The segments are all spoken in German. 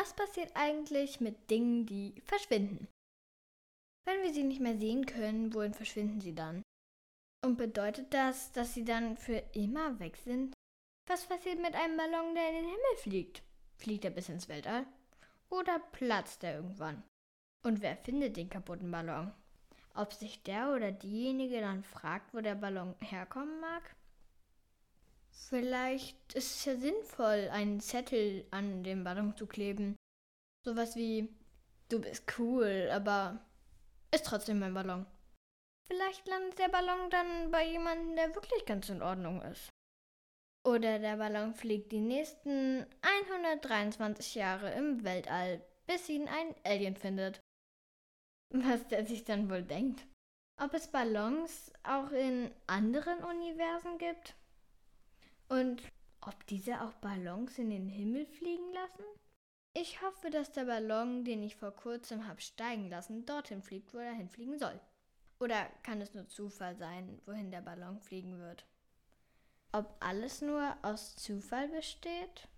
Was passiert eigentlich mit Dingen, die verschwinden? Wenn wir sie nicht mehr sehen können, wohin verschwinden sie dann? Und bedeutet das, dass sie dann für immer weg sind? Was passiert mit einem Ballon, der in den Himmel fliegt? Fliegt er bis ins Weltall? Oder platzt er irgendwann? Und wer findet den kaputten Ballon? Ob sich der oder diejenige dann fragt, wo der Ballon herkommen mag? Vielleicht ist es ja sinnvoll, einen Zettel an den Ballon zu kleben. Sowas wie, du bist cool, aber ist trotzdem mein Ballon. Vielleicht landet der Ballon dann bei jemandem, der wirklich ganz in Ordnung ist. Oder der Ballon fliegt die nächsten 123 Jahre im Weltall, bis ihn ein Alien findet. Was der sich dann wohl denkt. Ob es Ballons auch in anderen Universen gibt? Und ob diese auch Ballons in den Himmel fliegen lassen? Ich hoffe, dass der Ballon, den ich vor kurzem habe steigen lassen, dorthin fliegt, wo er hinfliegen soll. Oder kann es nur Zufall sein, wohin der Ballon fliegen wird? Ob alles nur aus Zufall besteht?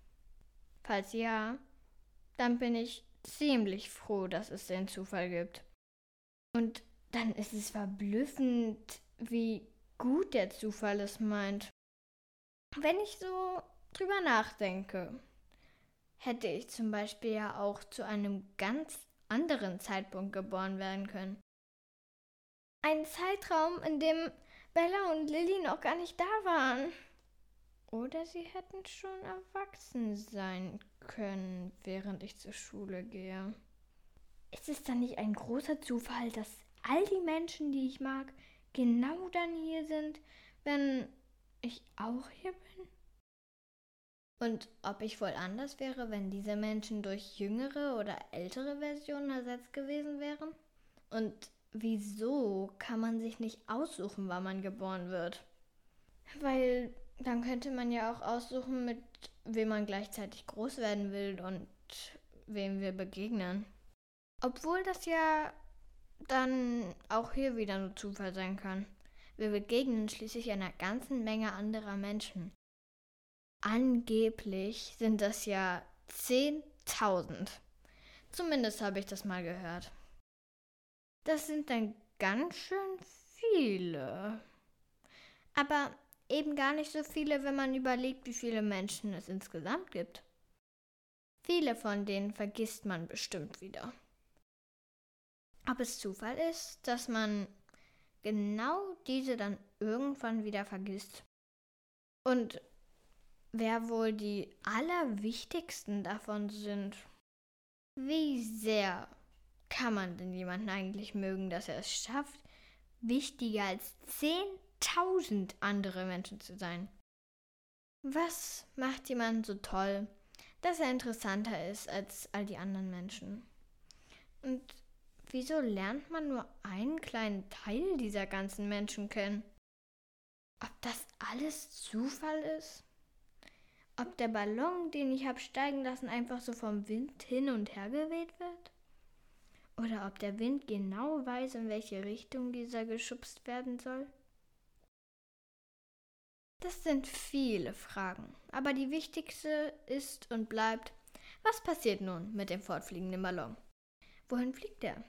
Falls ja, dann bin ich ziemlich froh, dass es den Zufall gibt. Und dann ist es verblüffend, wie gut der Zufall es meint. Wenn ich so drüber nachdenke, hätte ich zum Beispiel ja auch zu einem ganz anderen Zeitpunkt geboren werden können. Ein Zeitraum, in dem Bella und Lilly noch gar nicht da waren. Oder sie hätten schon erwachsen sein können, während ich zur Schule gehe. Ist es dann nicht ein großer Zufall, dass all die Menschen, die ich mag, genau dann hier sind, wenn ich auch hier bin? Und ob ich wohl anders wäre, wenn diese Menschen durch jüngere oder ältere Versionen ersetzt gewesen wären? Und wieso kann man sich nicht aussuchen, wann man geboren wird? Weil dann könnte man ja auch aussuchen, mit wem man gleichzeitig groß werden will und wem wir begegnen. Obwohl das ja dann auch hier wieder nur Zufall sein kann. Wir begegnen schließlich einer ganzen Menge anderer Menschen. Angeblich sind das ja 10.000. Zumindest habe ich das mal gehört. Das sind dann ganz schön viele. Aber eben gar nicht so viele, wenn man überlegt, wie viele Menschen es insgesamt gibt. Viele von denen vergisst man bestimmt wieder. Ob es Zufall ist, dass man genau diese dann irgendwann wieder vergisst. Und wer wohl die allerwichtigsten davon sind. Wie sehr kann man denn jemanden eigentlich mögen, dass er es schafft, wichtiger als 10.000 andere Menschen zu sein? Was macht jemanden so toll, dass er interessanter ist als all die anderen Menschen? Und Wieso lernt man nur einen kleinen Teil dieser ganzen Menschen kennen? Ob das alles Zufall ist? Ob der Ballon, den ich habe steigen lassen, einfach so vom Wind hin und her geweht wird? Oder ob der Wind genau weiß, in welche Richtung dieser geschubst werden soll? Das sind viele Fragen, aber die wichtigste ist und bleibt, was passiert nun mit dem fortfliegenden Ballon? Wohin fliegt er?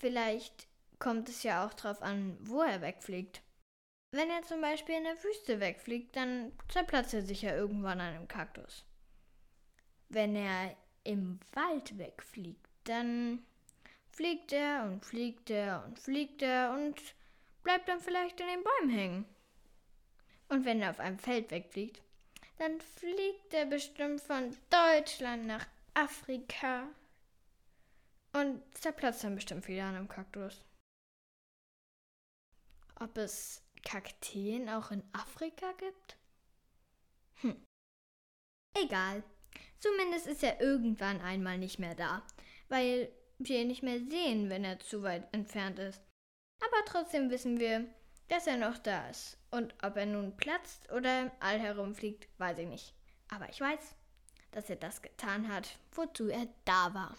Vielleicht kommt es ja auch darauf an, wo er wegfliegt. Wenn er zum Beispiel in der Wüste wegfliegt, dann zerplatzt er sich ja irgendwann an einem Kaktus. Wenn er im Wald wegfliegt, dann fliegt er und fliegt er und fliegt er und bleibt dann vielleicht in den Bäumen hängen. Und wenn er auf einem Feld wegfliegt, dann fliegt er bestimmt von Deutschland nach Afrika und zerplatzt dann bestimmt wieder an einem Kaktus. Ob es Kakteen auch in Afrika gibt? Hm. Egal. Zumindest ist er irgendwann einmal nicht mehr da, weil wir ihn nicht mehr sehen, wenn er zu weit entfernt ist. Aber trotzdem wissen wir, dass er noch da ist. Und ob er nun platzt oder im All herumfliegt, weiß ich nicht. Aber ich weiß, dass er das getan hat, wozu er da war.